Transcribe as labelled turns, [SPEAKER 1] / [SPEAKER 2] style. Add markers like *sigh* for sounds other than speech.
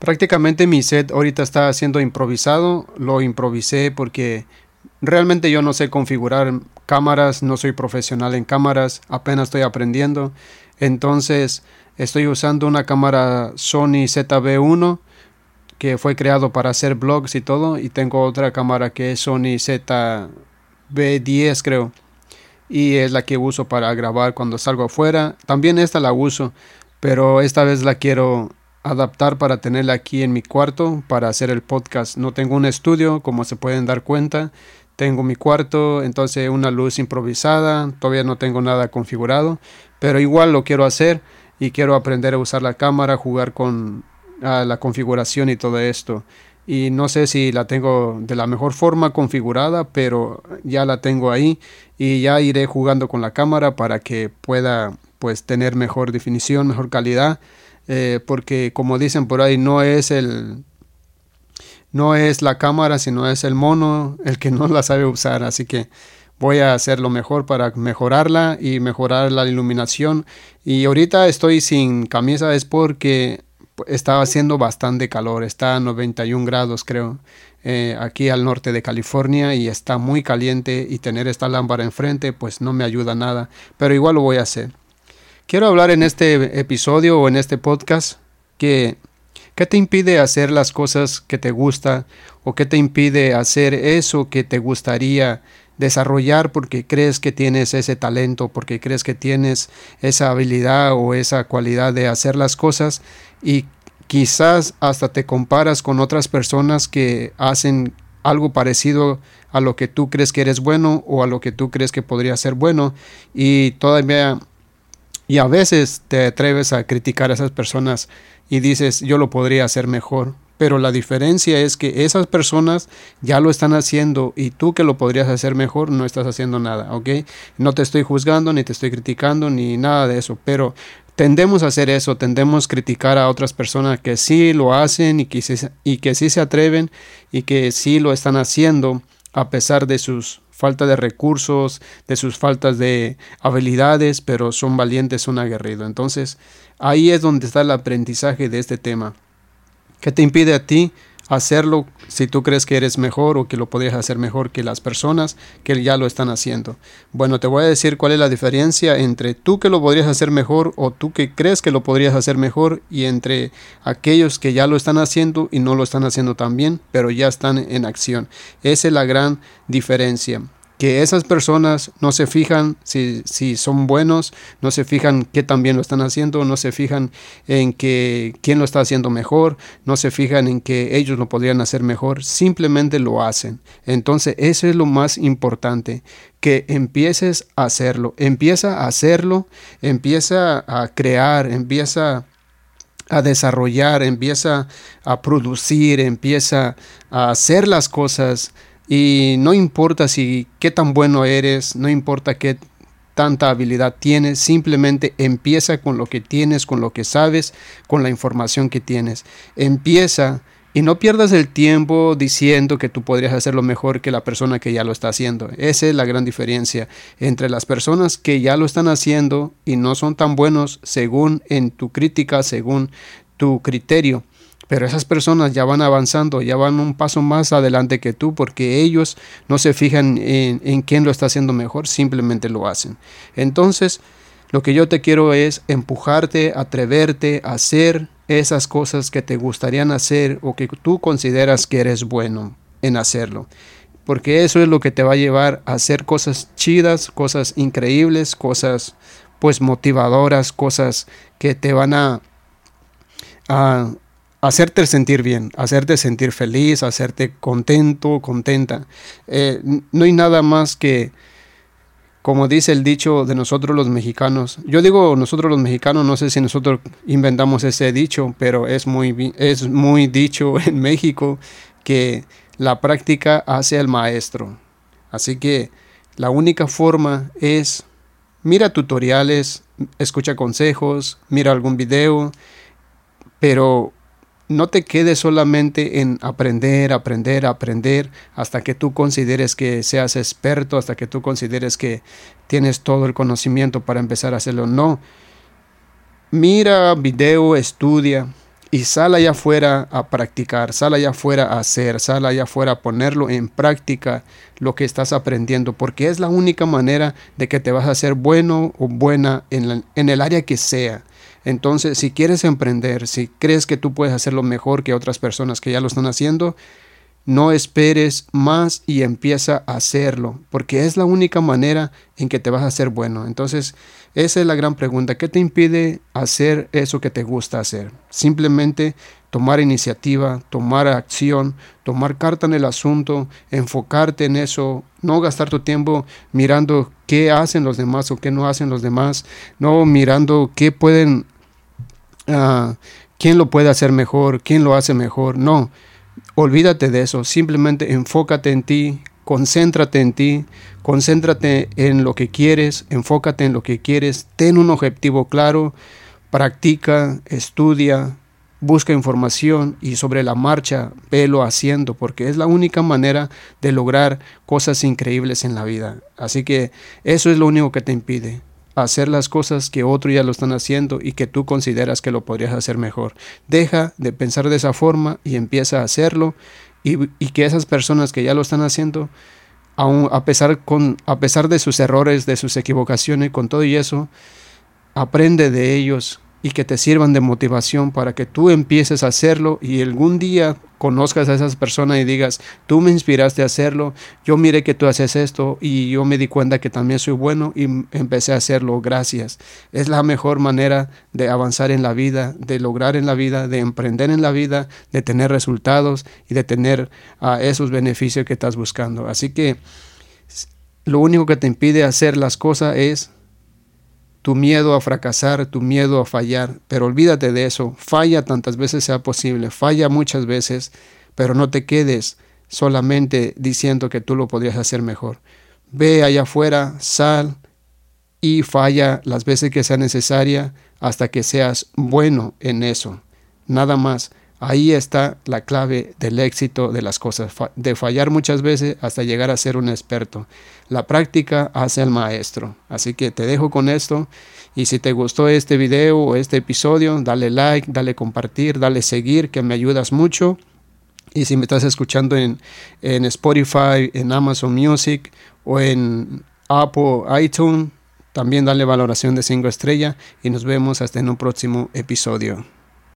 [SPEAKER 1] Prácticamente mi set ahorita está siendo improvisado, lo improvisé porque realmente yo no sé configurar cámaras, no soy profesional en cámaras, apenas estoy aprendiendo. Entonces estoy usando una cámara Sony ZV1 que fue creado para hacer vlogs y todo y tengo otra cámara que es Sony ZV10 creo y es la que uso para grabar cuando salgo afuera. También esta la uso, pero esta vez la quiero adaptar para tenerla aquí en mi cuarto para hacer el podcast. No tengo un estudio, como se pueden dar cuenta. Tengo mi cuarto, entonces una luz improvisada, todavía no tengo nada configurado, pero igual lo quiero hacer y quiero aprender a usar la cámara, jugar con la configuración y todo esto. Y no sé si la tengo de la mejor forma configurada, pero ya la tengo ahí y ya iré jugando con la cámara para que pueda pues tener mejor definición, mejor calidad eh, porque como dicen por ahí, no es el no es la cámara, sino es el mono el que no la sabe usar, así que voy a hacer lo mejor para mejorarla y mejorar la iluminación. Y ahorita estoy sin camisa es porque está haciendo bastante calor, está a 91 grados creo, eh, aquí al norte de California y está muy caliente y tener esta lámpara enfrente pues no me ayuda nada, pero igual lo voy a hacer. Quiero hablar en este episodio o en este podcast que ¿qué te impide hacer las cosas que te gusta o qué te impide hacer eso que te gustaría desarrollar porque crees que tienes ese talento, porque crees que tienes esa habilidad o esa cualidad de hacer las cosas y quizás hasta te comparas con otras personas que hacen algo parecido a lo que tú crees que eres bueno o a lo que tú crees que podría ser bueno. Y todavía y a veces te atreves a criticar a esas personas y dices, yo lo podría hacer mejor. Pero la diferencia es que esas personas ya lo están haciendo y tú que lo podrías hacer mejor no estás haciendo nada, ¿ok? No te estoy juzgando, ni te estoy criticando, ni nada de eso, pero tendemos a hacer eso, tendemos a criticar a otras personas que sí lo hacen y que, y que sí se atreven y que sí lo están haciendo a pesar de sus falta de recursos, de sus faltas de habilidades, pero son valientes, son aguerridos. Entonces, ahí es donde está el aprendizaje de este tema. ¿Qué te impide a ti hacerlo si tú crees que eres mejor o que lo podrías hacer mejor que las personas que ya lo están haciendo. Bueno, te voy a decir cuál es la diferencia entre tú que lo podrías hacer mejor o tú que crees que lo podrías hacer mejor y entre aquellos que ya lo están haciendo y no lo están haciendo tan bien, pero ya están en acción. Esa es la gran diferencia que esas personas no se fijan si, si, son buenos, no se fijan qué también lo están haciendo, no se fijan en que quién lo está haciendo mejor, no se fijan en que ellos lo podrían hacer mejor, simplemente lo hacen. Entonces, eso es lo más importante, que empieces a hacerlo, empieza a hacerlo, empieza a crear, empieza a desarrollar, empieza a producir, empieza a hacer las cosas y no importa si qué tan bueno eres, no importa qué tanta habilidad tienes, simplemente empieza con lo que tienes, con lo que sabes, con la información que tienes. Empieza y no pierdas el tiempo diciendo que tú podrías hacerlo mejor que la persona que ya lo está haciendo. Esa es la gran diferencia entre las personas que ya lo están haciendo y no son tan buenos según en tu crítica, según tu criterio. Pero esas personas ya van avanzando, ya van un paso más adelante que tú porque ellos no se fijan en, quién lo está haciendo mejor, simplemente lo hacen. Entonces, lo que yo te quiero es empujarte, atreverte a hacer esas cosas que te gustarían hacer o que tú consideras que eres bueno en hacerlo. Porque eso es lo que te va a llevar a hacer cosas chidas, cosas increíbles, cosas pues motivadoras, cosas que te van a, a hacerte sentir bien, hacerte sentir feliz, hacerte contento, contenta. Eh, no hay nada más que, como dice el dicho de nosotros los mexicanos, yo digo nosotros los mexicanos, no sé si nosotros inventamos ese dicho, pero es muy, es muy dicho *laughs* en México que la práctica hace al maestro. Así que la única forma es mira tutoriales, escucha consejos, mira algún video, pero no te quedes solamente en aprender, aprender, aprender, hasta que tú consideres que seas experto, hasta que tú consideres que tienes todo el conocimiento para empezar a hacerlo. No. Mira video, estudia y sal allá afuera a practicar, sal allá afuera a hacer, sal allá afuera a ponerlo en práctica lo que estás aprendiendo, porque es la única manera de que te vas a hacer bueno o buena en, en el área que sea. Entonces, si quieres emprender, si crees que tú puedes hacerlo mejor que otras personas que ya lo están haciendo, no esperes más y empieza a hacerlo, porque es la única manera en que te vas a hacer bueno. Entonces, esa es la gran pregunta. ¿Qué te impide hacer eso que te gusta hacer? Simplemente tomar iniciativa, tomar acción, tomar carta en el asunto, enfocarte en eso, no gastar tu tiempo mirando qué hacen los demás o qué no hacen los demás, no mirando qué pueden, uh, quién lo puede hacer mejor, quién lo hace mejor, no Olvídate de eso, simplemente enfócate en ti, concéntrate en ti, concéntrate en lo que quieres, enfócate en lo que quieres, ten un objetivo claro, practica, estudia, busca información y sobre la marcha velo haciendo, porque es la única manera de lograr cosas increíbles en la vida. Así que eso es lo único que te impide hacer las cosas que otros ya lo están haciendo y que tú consideras que lo podrías hacer mejor. Deja de pensar de esa forma y empieza a hacerlo y, que esas personas que ya lo están haciendo, aun a, pesar con, a pesar de sus errores, de sus equivocaciones, con todo y eso, aprende de ellos, y que te sirvan de motivación para que tú empieces a hacerlo y algún día conozcas a esas personas y digas, tú me inspiraste a hacerlo, yo miré que tú haces esto y yo me di cuenta que también soy bueno y empecé a hacerlo, gracias. Es la mejor manera de avanzar en la vida, de lograr en la vida, de emprender en la vida, de tener resultados y de tener a esos beneficios que estás buscando. Así que lo único que te impide hacer las cosas es tu miedo a fracasar, tu miedo a fallar, pero olvídate de eso, falla tantas veces sea posible, falla muchas veces, pero no te quedes solamente diciendo que tú lo podrías hacer mejor. Ve allá afuera, sal y falla las veces que sea necesaria hasta que seas bueno en eso. Nada más. Ahí está la clave del éxito de las cosas, de fallar muchas veces hasta llegar a ser un experto. La práctica hace al maestro. Así que te dejo con esto y si te gustó este video o este episodio, dale like, dale compartir, dale seguir, que me ayudas mucho. Y si me estás escuchando en, en Spotify, en Amazon Music o en Apple iTunes, también dale valoración de 5 estrellas y nos vemos hasta en un próximo episodio.